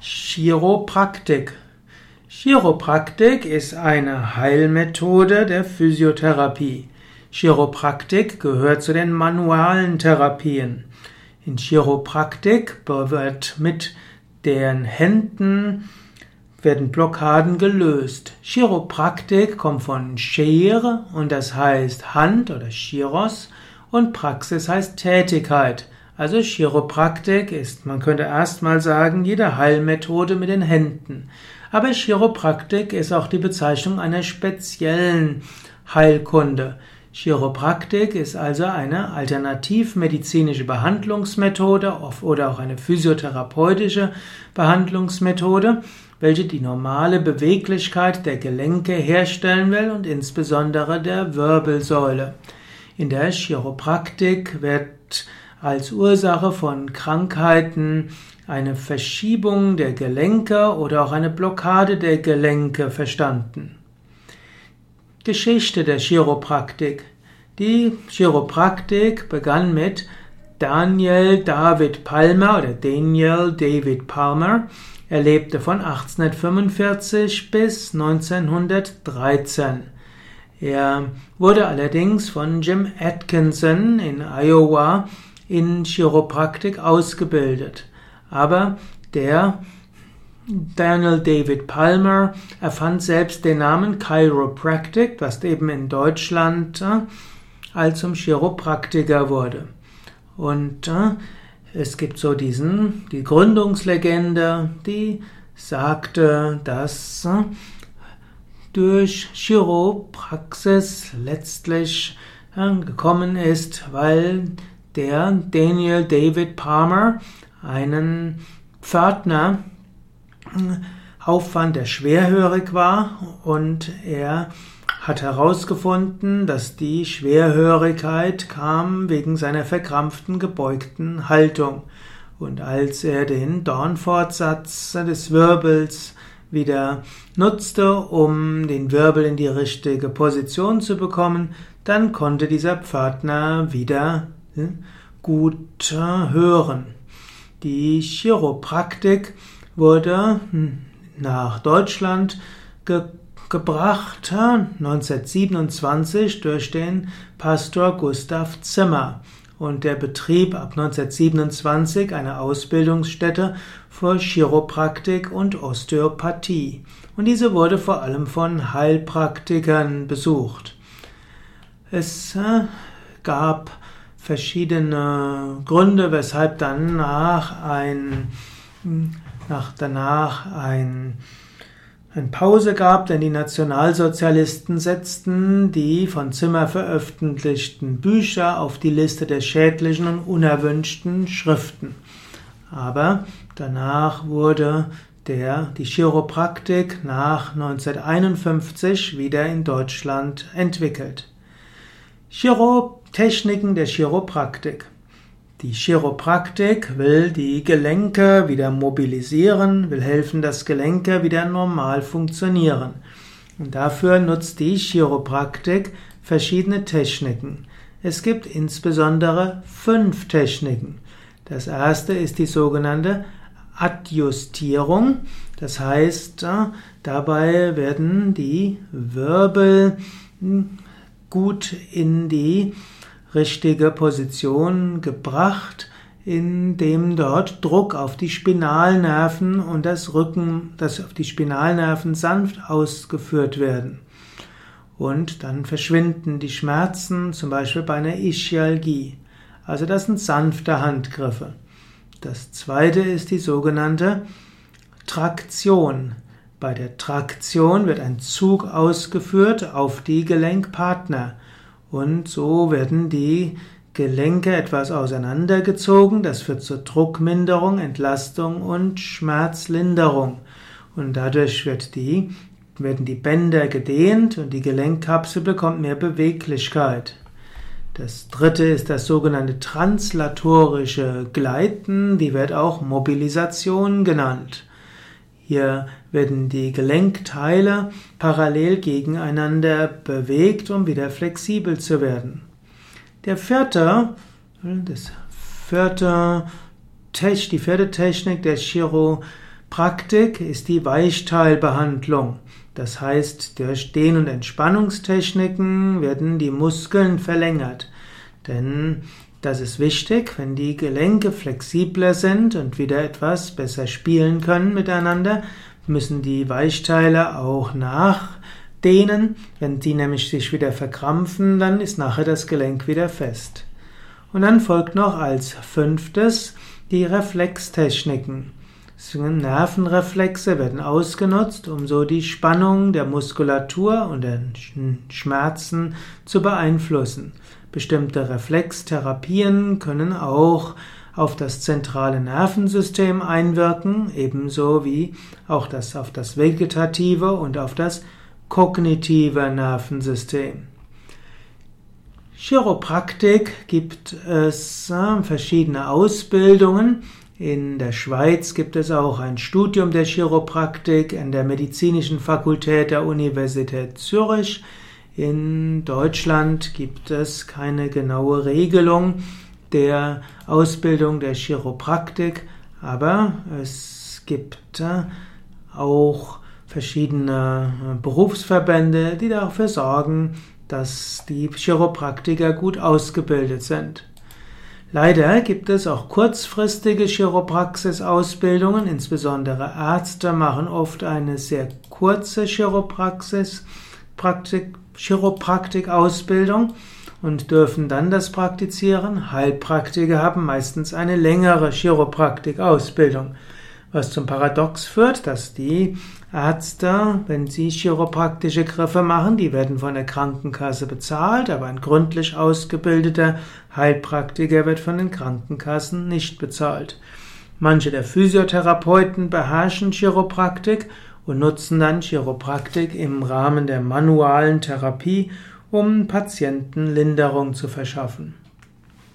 Chiropraktik. Chiropraktik ist eine Heilmethode der Physiotherapie. Chiropraktik gehört zu den manualen Therapien. In Chiropraktik wird mit den Händen werden Blockaden gelöst. Chiropraktik kommt von Chir und das heißt Hand oder Chiros und Praxis heißt Tätigkeit. Also Chiropraktik ist, man könnte erstmal sagen, jede Heilmethode mit den Händen. Aber Chiropraktik ist auch die Bezeichnung einer speziellen Heilkunde. Chiropraktik ist also eine alternativmedizinische Behandlungsmethode oder auch eine physiotherapeutische Behandlungsmethode, welche die normale Beweglichkeit der Gelenke herstellen will und insbesondere der Wirbelsäule. In der Chiropraktik wird als Ursache von Krankheiten eine Verschiebung der Gelenke oder auch eine Blockade der Gelenke verstanden. Geschichte der Chiropraktik. Die Chiropraktik begann mit Daniel David Palmer oder Daniel David Palmer. Er lebte von 1845 bis 1913. Er wurde allerdings von Jim Atkinson in Iowa in Chiropraktik ausgebildet. Aber der Daniel David Palmer erfand selbst den Namen Chiropractic, was eben in Deutschland äh, als zum Chiropraktiker wurde. Und äh, es gibt so diesen, die Gründungslegende, die sagte, dass äh, durch Chiropraxis letztlich gekommen ist, weil der Daniel David Palmer einen Pförtner auffand, der schwerhörig war und er hat herausgefunden, dass die Schwerhörigkeit kam wegen seiner verkrampften, gebeugten Haltung. Und als er den Dornfortsatz des Wirbels wieder nutzte, um den Wirbel in die richtige Position zu bekommen, dann konnte dieser Pförtner wieder gut hören. Die Chiropraktik wurde hm, nach Deutschland ge gebracht 1927 durch den Pastor Gustav Zimmer und der betrieb ab 1927 eine Ausbildungsstätte für Chiropraktik und Osteopathie. Und diese wurde vor allem von Heilpraktikern besucht. Es äh, gab verschiedene Gründe, weshalb danach ein, nach danach ein eine Pause gab, denn die Nationalsozialisten setzten die von Zimmer veröffentlichten Bücher auf die Liste der schädlichen und unerwünschten Schriften. Aber danach wurde der, die Chiropraktik nach 1951 wieder in Deutschland entwickelt. Chiro Techniken der Chiropraktik. Die Chiropraktik will die Gelenke wieder mobilisieren, will helfen, dass Gelenke wieder normal funktionieren. Und dafür nutzt die Chiropraktik verschiedene Techniken. Es gibt insbesondere fünf Techniken. Das erste ist die sogenannte Adjustierung. Das heißt, äh, dabei werden die Wirbel hm, gut in die richtige Position gebracht, indem dort Druck auf die Spinalnerven und das Rücken, das auf die Spinalnerven sanft ausgeführt werden. Und dann verschwinden die Schmerzen, zum Beispiel bei einer Ischialgie. Also das sind sanfte Handgriffe. Das zweite ist die sogenannte Traktion. Bei der Traktion wird ein Zug ausgeführt auf die Gelenkpartner. Und so werden die Gelenke etwas auseinandergezogen. Das führt zur Druckminderung, Entlastung und Schmerzlinderung. Und dadurch wird die, werden die Bänder gedehnt und die Gelenkkapsel bekommt mehr Beweglichkeit. Das dritte ist das sogenannte translatorische Gleiten, die wird auch Mobilisation genannt. Hier werden die Gelenkteile parallel gegeneinander bewegt, um wieder flexibel zu werden. Der vierte, das vierte, die vierte Technik der Chiropraktik Praktik ist die Weichteilbehandlung. Das heißt, durch Dehn- und Entspannungstechniken werden die Muskeln verlängert. Denn das ist wichtig, wenn die Gelenke flexibler sind und wieder etwas besser spielen können miteinander, müssen die Weichteile auch nachdehnen. Wenn die nämlich sich wieder verkrampfen, dann ist nachher das Gelenk wieder fest. Und dann folgt noch als fünftes die Reflextechniken. Nervenreflexe werden ausgenutzt, um so die Spannung der Muskulatur und den Schmerzen zu beeinflussen. Bestimmte Reflextherapien können auch auf das zentrale Nervensystem einwirken, ebenso wie auch das auf das vegetative und auf das kognitive Nervensystem. Chiropraktik gibt es äh, verschiedene Ausbildungen. In der Schweiz gibt es auch ein Studium der Chiropraktik an der Medizinischen Fakultät der Universität Zürich. In Deutschland gibt es keine genaue Regelung der Ausbildung der Chiropraktik, aber es gibt äh, auch verschiedene äh, Berufsverbände, die dafür sorgen, dass die Chiropraktiker gut ausgebildet sind. Leider gibt es auch kurzfristige Chiropraxis-Ausbildungen, insbesondere Ärzte machen oft eine sehr kurze Chiropraktik-Ausbildung und dürfen dann das praktizieren. Heilpraktiker haben meistens eine längere Chiropraktik-Ausbildung. Was zum Paradox führt, dass die Ärzte, wenn sie chiropraktische Griffe machen, die werden von der Krankenkasse bezahlt, aber ein gründlich ausgebildeter Heilpraktiker wird von den Krankenkassen nicht bezahlt. Manche der Physiotherapeuten beherrschen Chiropraktik und nutzen dann Chiropraktik im Rahmen der manualen Therapie, um Patienten Linderung zu verschaffen.